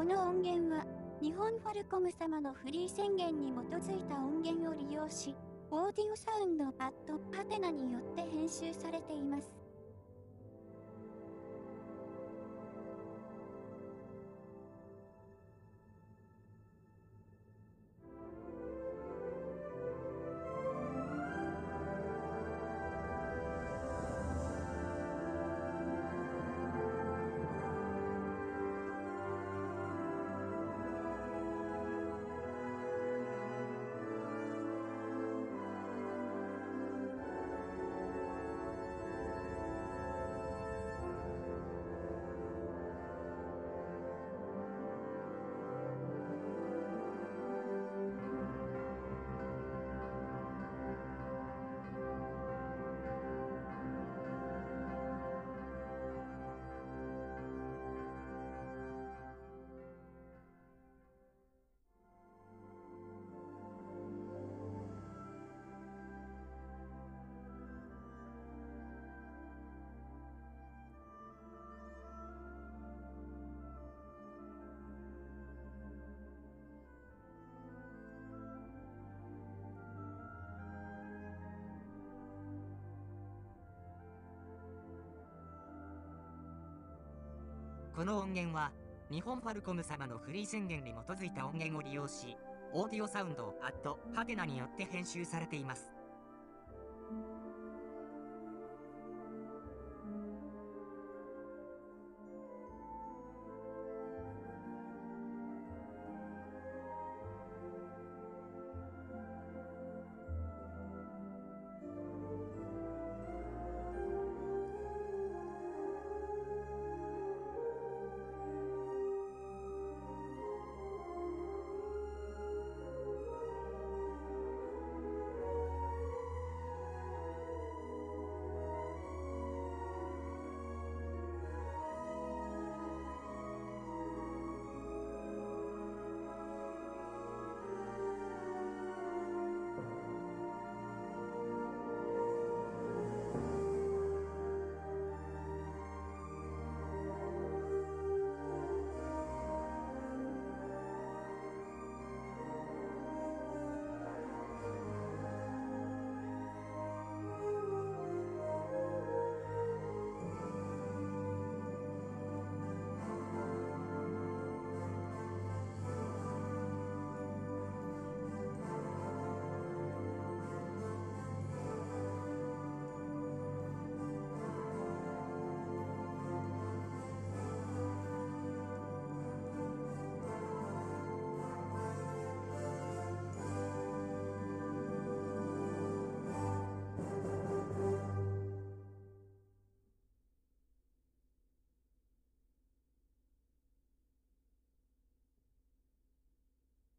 この音源は、日本ファルコム様のフリー宣言に基づいた音源を利用し、オーディオサウンドパッドパテナによって編集されています。この音源は、日本ファルコム様のフリー宣言に基づいた音源を利用し、オーディオサウンドアットハテナによって編集されています。